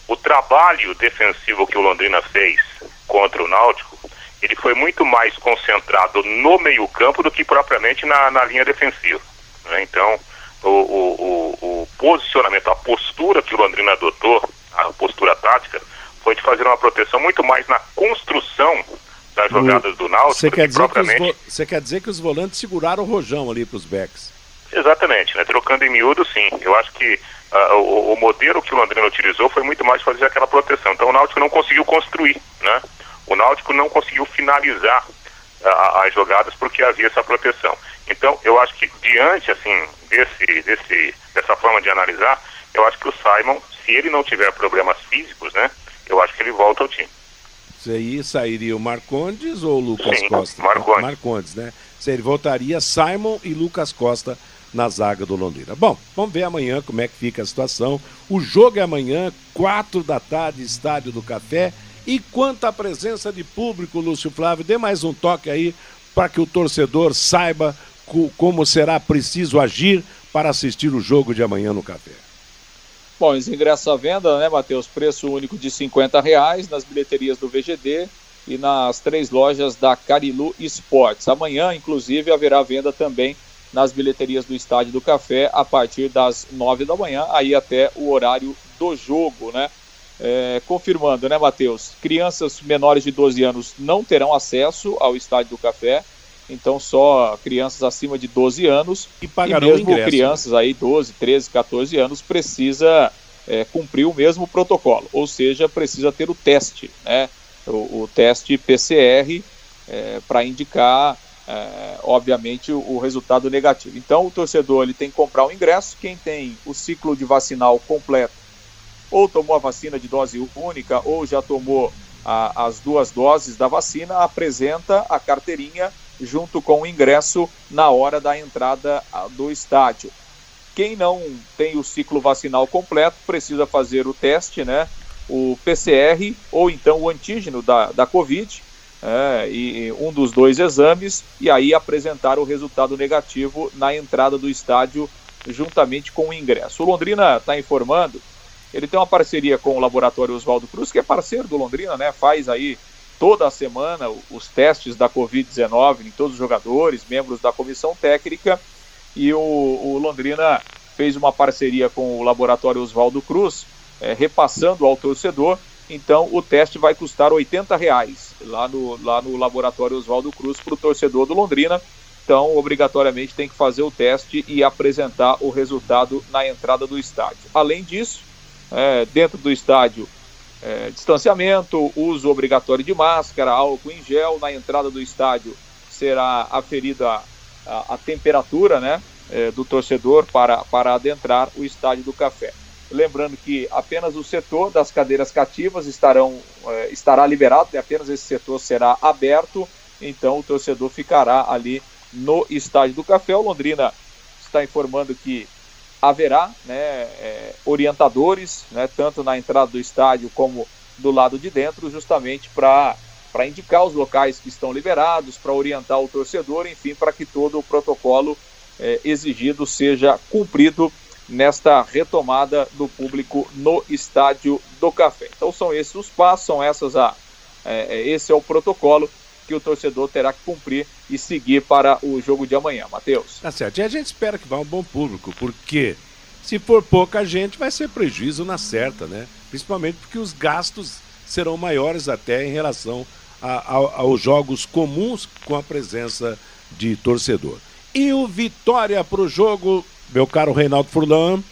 o trabalho defensivo que o Londrina fez contra o Náutico, ele foi muito mais concentrado no meio campo do que propriamente na, na linha defensiva. Né? Então, o, o, o, posicionamento, a postura que o Londrina adotou, a postura tática, foi de fazer uma proteção muito mais na construção das jogadas do Náutico. Você quer, dizer propriamente... que os, quer dizer que os volantes seguraram o rojão ali para os backs? Exatamente, né? trocando em miúdo, sim. Eu acho que uh, o, o, modelo que o Londrina utilizou foi muito mais fazer aquela proteção. Então o Náutico não conseguiu construir, né? O Náutico não conseguiu finalizar as jogadas porque havia essa proteção. Então eu acho que diante assim desse, desse dessa forma de analisar, eu acho que o Simon, se ele não tiver problemas físicos, né? Eu acho que ele volta ao time. Aí sairia o Marcondes ou o Lucas Sim, Costa? Marcondes. Marcondes, né? Ele voltaria Simon e Lucas Costa na zaga do Londrina. Bom, vamos ver amanhã como é que fica a situação. O jogo é amanhã, quatro da tarde, Estádio do Café. E quanto à presença de público, Lúcio Flávio, dê mais um toque aí para que o torcedor saiba como será preciso agir para assistir o jogo de amanhã no Café. Bom, os ingressos à venda, né, Matheus? Preço único de 50 reais nas bilheterias do VGD, e nas três lojas da Carilu Esportes. Amanhã, inclusive, haverá venda também nas bilheterias do Estádio do Café a partir das nove da manhã, aí até o horário do jogo, né? É, confirmando, né, Matheus? Crianças menores de 12 anos não terão acesso ao Estádio do Café, então só crianças acima de 12 anos e, pagarão e mesmo ingresso, crianças né? aí 12, 13, 14 anos precisa é, cumprir o mesmo protocolo, ou seja, precisa ter o teste, né? O, o teste PCR é, para indicar, é, obviamente, o, o, resultado negativo. Então, o torcedor ele tem que comprar o ingresso. Quem tem o ciclo de vacinal completo, ou tomou a vacina de dose única, ou já tomou a, as duas doses da vacina, apresenta a carteirinha junto com o ingresso na hora da entrada do estádio. Quem não tem o ciclo vacinal completo precisa fazer o teste, né? O PCR ou então o antígeno da, da Covid, é, e um dos dois exames, e aí apresentar o resultado negativo na entrada do estádio juntamente com o ingresso. O Londrina está informando, ele tem uma parceria com o Laboratório Oswaldo Cruz, que é parceiro do Londrina, né? Faz aí toda a semana os testes da Covid-19 em todos os jogadores, membros da comissão técnica, e o, o Londrina fez uma parceria com o Laboratório Oswaldo Cruz, é, repassando ao torcedor. Então o teste vai custar 80 reais lá no, lá no Laboratório Oswaldo Cruz para o torcedor do Londrina. Então, obrigatoriamente tem que fazer o teste e apresentar o resultado na entrada do estádio. Além disso, é, dentro do estádio, é, distanciamento, uso obrigatório de máscara, álcool em gel. Na entrada do estádio será aferida a, a, temperatura né, é, do torcedor para, para adentrar o estádio do Café. Lembrando que apenas o setor das cadeiras cativas estarão, é, estará liberado, né, apenas esse setor será aberto, então o torcedor ficará ali no estádio do Café. O Londrina está informando que haverá né, é, orientadores, né, tanto na entrada do estádio como do lado de dentro, justamente para indicar os locais que estão liberados, para orientar o torcedor, enfim, para que todo o protocolo é, exigido seja cumprido nesta retomada do público no estádio do Café. Então são esses os passos, são essas a, é, esse é o protocolo que o torcedor terá que cumprir e seguir para o jogo de amanhã. Matheus. Tá certo. E a gente espera que vá um bom público, porque se for pouca gente, vai ser prejuízo na certa, né? Principalmente porque os gastos serão maiores até em relação a, a, aos jogos comuns com a presença de torcedor. E o Vitória para o jogo, meu caro Reinaldo Furlan.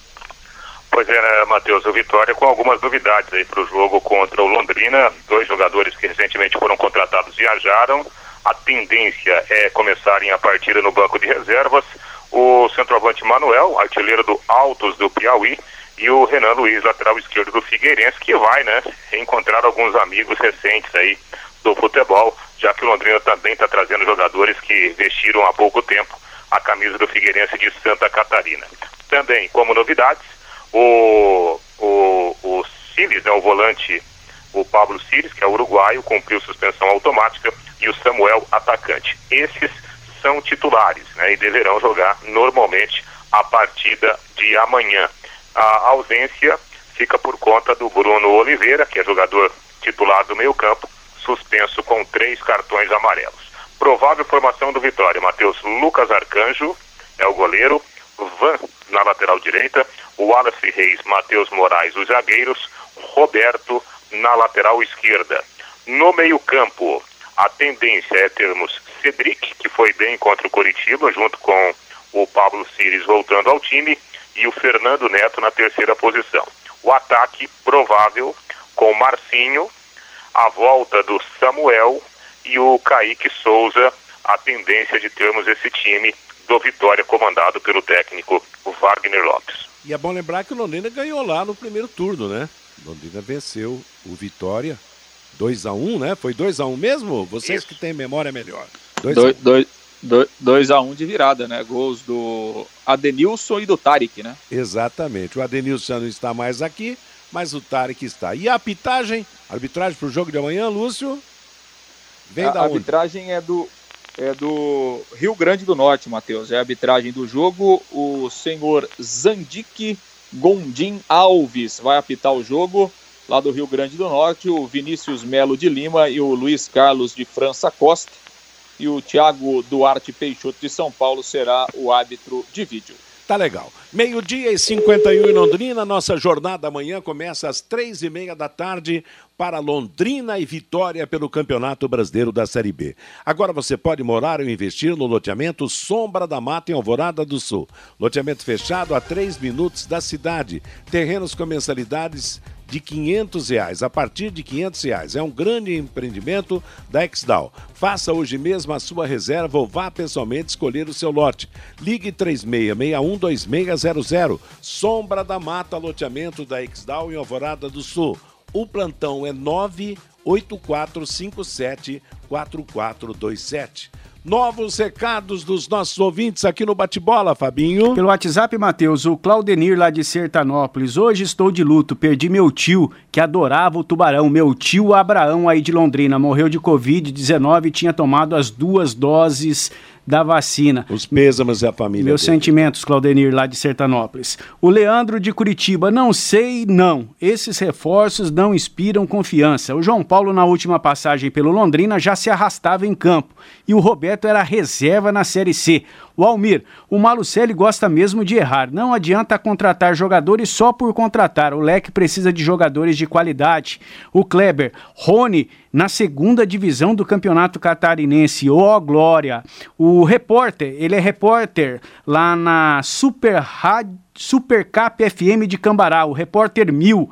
Pois é, né, Matheus, o Vitória com algumas novidades aí para o jogo contra o Londrina. Dois jogadores que recentemente foram contratados viajaram. A tendência é começarem a partida no banco de reservas. O centroavante Manuel, artilheiro do Altos do Piauí, e o Renan Luiz, lateral esquerdo do Figueirense, que vai, né, encontrar alguns amigos recentes aí do futebol, já que o Londrina também está trazendo jogadores que vestiram há pouco tempo a camisa do Figueirense de Santa Catarina. Também, como novidades, o, o, o Siles, né, o volante, o Pablo Siles, que é uruguaio, cumpriu suspensão automática, e o Samuel, atacante. Esses são titulares né, e deverão jogar normalmente a partida de amanhã. A ausência fica por conta do Bruno Oliveira, que é jogador titular do meio-campo, suspenso com três cartões amarelos. Provável formação do Vitória: Matheus Lucas Arcanjo é o goleiro, Van na lateral direita, Wallace Reis, Matheus Moraes, os zagueiros, Roberto na lateral esquerda. No meio-campo, a tendência é termos Cedric, que foi bem contra o Coritiba, junto com o Pablo Cires voltando ao time, e o Fernando Neto na terceira posição. O ataque provável com Marcinho, a volta do Samuel e o Kaique Souza, a tendência de termos esse time do Vitória comandado pelo técnico Wagner Lopes. E é bom lembrar que o Londrina ganhou lá no primeiro turno, né? Londrina venceu o Vitória 2 a 1 né? Foi 2 a 1 mesmo? Vocês Isso. que têm memória melhor. 2 a 1 de virada, né? Gols do Adenilson e do Tarek, né? Exatamente. O Adenilson não está mais aqui, mas o Tarek está. E a apitagem, arbitragem para o jogo de amanhã, Lúcio? Vem a da onde? arbitragem é do é do Rio Grande do Norte, Matheus. É a arbitragem do jogo. O senhor Zandique Gondim Alves vai apitar o jogo. lá do Rio Grande do Norte, o Vinícius Melo de Lima e o Luiz Carlos de França Costa. E o Thiago Duarte Peixoto de São Paulo será o árbitro de vídeo. Tá legal. Meio-dia e 51 em Londrina. Nossa jornada amanhã começa às três e meia da tarde para Londrina e Vitória pelo Campeonato Brasileiro da Série B. Agora você pode morar ou investir no loteamento Sombra da Mata em Alvorada do Sul. Loteamento fechado a três minutos da cidade. Terrenos com mensalidades de 500 reais, a partir de 500 reais. É um grande empreendimento da Exdal. Faça hoje mesmo a sua reserva ou vá pessoalmente escolher o seu lote. Ligue 36612600. Sombra da Mata, loteamento da Exdal em Alvorada do Sul. O plantão é 98457 4427. Novos recados dos nossos ouvintes aqui no Bate-Bola, Fabinho. Pelo WhatsApp, Matheus, o Claudenir lá de Sertanópolis. Hoje estou de luto, perdi meu tio, que adorava o tubarão. Meu tio Abraão aí de Londrina morreu de Covid-19 e tinha tomado as duas doses da vacina. Os pêsames e a família. Meus dele. sentimentos, Claudenir, lá de Sertanópolis. O Leandro de Curitiba, não sei, não. Esses reforços não inspiram confiança. O João Paulo, na última passagem pelo Londrina, já se arrastava em campo. E o Roberto era reserva na Série C. O Almir, o Malucelli gosta mesmo de errar. Não adianta contratar jogadores só por contratar. O leque precisa de jogadores de qualidade. O Kleber, Rony, na segunda divisão do Campeonato Catarinense. Ó, oh, glória! O repórter, ele é repórter lá na Super, Rádio, Super Cap FM de Cambará, o repórter Mil.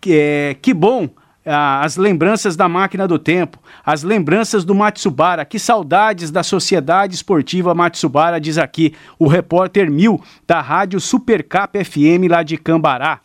Que, é, que bom! As lembranças da máquina do tempo, as lembranças do Matsubara. Que saudades da Sociedade Esportiva Matsubara, diz aqui o repórter Mil, da Rádio Supercap FM lá de Cambará.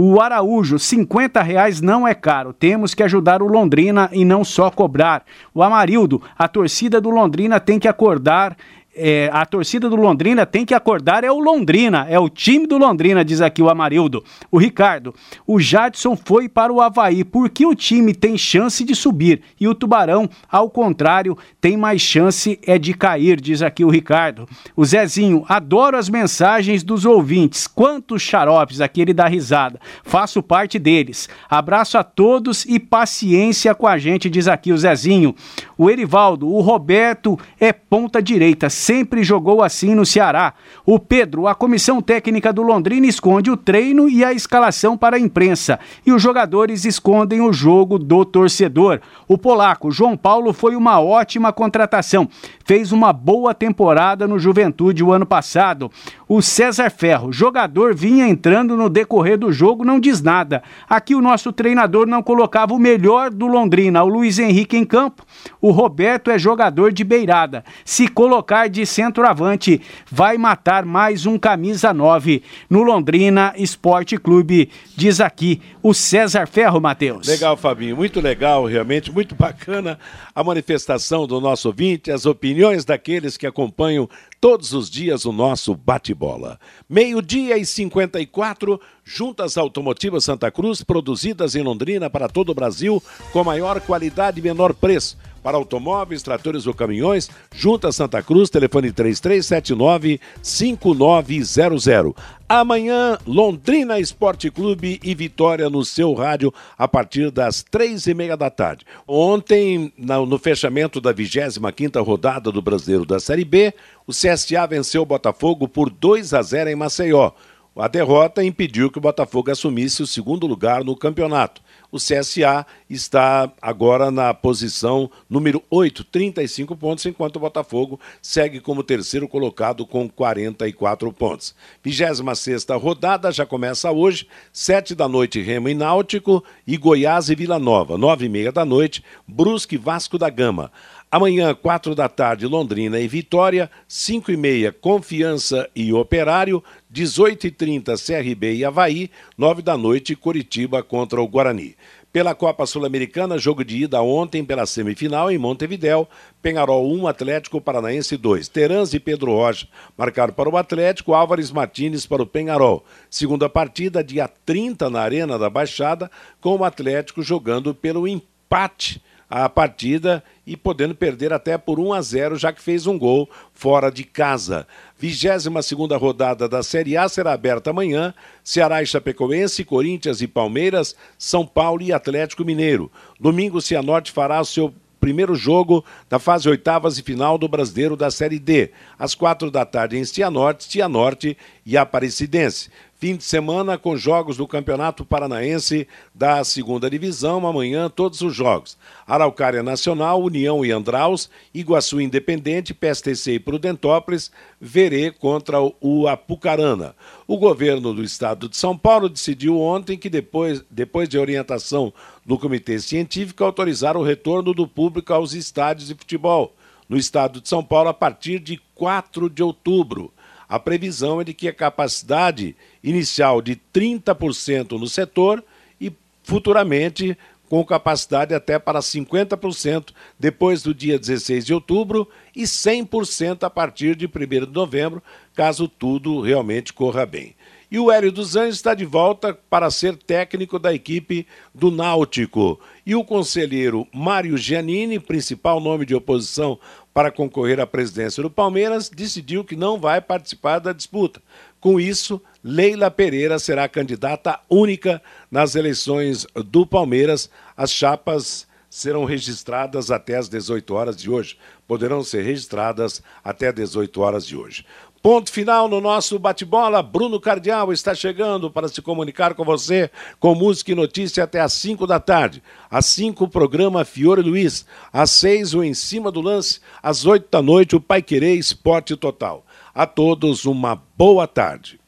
O Araújo, 50 reais não é caro. Temos que ajudar o Londrina e não só cobrar. O Amarildo, a torcida do Londrina tem que acordar é, a torcida do Londrina tem que acordar, é o Londrina, é o time do Londrina, diz aqui o Amarildo. O Ricardo, o Jadson foi para o Havaí, porque o time tem chance de subir e o Tubarão, ao contrário, tem mais chance é de cair, diz aqui o Ricardo. O Zezinho, adoro as mensagens dos ouvintes, quantos xaropes, aqui ele dá risada, faço parte deles. Abraço a todos e paciência com a gente, diz aqui o Zezinho. O Erivaldo, o Roberto é ponta direita, sempre jogou assim no Ceará. O Pedro, a comissão técnica do Londrina esconde o treino e a escalação para a imprensa. E os jogadores escondem o jogo do torcedor. O polaco, João Paulo, foi uma ótima contratação. Fez uma boa temporada no Juventude o ano passado. O César Ferro, jogador vinha entrando no decorrer do jogo, não diz nada. Aqui o nosso treinador não colocava o melhor do Londrina, o Luiz Henrique em campo. O Roberto é jogador de beirada. Se colocar de centroavante, vai matar mais um camisa 9 no Londrina Esporte Clube, diz aqui o César Ferro, Matheus. Legal, Fabinho, muito legal, realmente, muito bacana a manifestação do nosso ouvinte, as opiniões daqueles que acompanham todos os dias o nosso bate-bola. Meio-dia e 54, juntas automotivas Santa Cruz, produzidas em Londrina para todo o Brasil, com maior qualidade e menor preço para automóveis, tratores ou caminhões, Junta Santa Cruz, telefone 3379-5900. Amanhã, Londrina Esporte Clube e Vitória no seu rádio a partir das três e meia da tarde. Ontem, no fechamento da 25ª rodada do Brasileiro da Série B, o CSA venceu o Botafogo por 2 a 0 em Maceió. A derrota impediu que o Botafogo assumisse o segundo lugar no campeonato o CSA está agora na posição número 8, 35 pontos, enquanto o Botafogo segue como terceiro colocado com 44 pontos. 26 rodada já começa hoje, 7 da noite Remo e Náutico e Goiás e Vila Nova, 9 e meia da noite, Brusque e Vasco da Gama. Amanhã, quatro da tarde, Londrina e Vitória, cinco e meia, Confiança e Operário, 18h30, CRB e Havaí, nove da noite, Curitiba contra o Guarani. Pela Copa Sul-Americana, jogo de ida ontem pela semifinal em Montevidéu, Penharol 1, Atlético Paranaense 2. Terãs e Pedro Rocha marcaram para o Atlético, Álvares Martins para o Penharol. Segunda partida, dia 30 na Arena da Baixada, com o Atlético jogando pelo empate a partida e podendo perder até por 1 a 0, já que fez um gol fora de casa. 22 segunda rodada da Série A será aberta amanhã. Ceará e Chapecoense, Corinthians e Palmeiras, São Paulo e Atlético Mineiro. Domingo, Cianorte fará o seu primeiro jogo da fase oitavas e final do Brasileiro da Série D, às quatro da tarde em Cianorte, Cianorte e Aparecidense. Fim de semana com jogos do Campeonato Paranaense da Segunda Divisão, amanhã todos os jogos. Araucária Nacional, União e Andraus, Iguaçu Independente, PSTC e Prudentópolis, Verê contra o Apucarana. O governo do estado de São Paulo decidiu ontem que depois, depois de orientação do Comitê Científico, autorizar o retorno do público aos estádios de futebol no estado de São Paulo a partir de 4 de outubro. A previsão é de que a capacidade inicial de 30% no setor e futuramente com capacidade até para 50% depois do dia 16 de outubro e 100% a partir de 1 de novembro, caso tudo realmente corra bem. E o Hélio dos Anjos está de volta para ser técnico da equipe do Náutico. E o conselheiro Mário Giannini, principal nome de oposição para concorrer à presidência do Palmeiras, decidiu que não vai participar da disputa. Com isso, Leila Pereira será candidata única nas eleições do Palmeiras. As chapas serão registradas até às 18 horas de hoje. Poderão ser registradas até 18 horas de hoje. Ponto final no nosso bate-bola. Bruno Cardial está chegando para se comunicar com você com música e notícia até às 5 da tarde. Às 5, o programa Fiore Luiz. Às 6, o Em Cima do Lance. Às 8 da noite, o Pai Querer Esporte Total. A todos, uma boa tarde.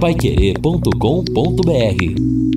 Paiquerê.com.br